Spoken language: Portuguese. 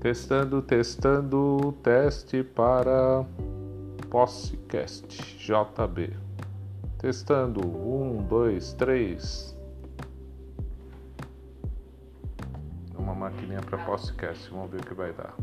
Testando, testando, teste para Podcast JB. Testando, um, dois, três. Uma maquininha para podcast, vamos ver o que vai dar.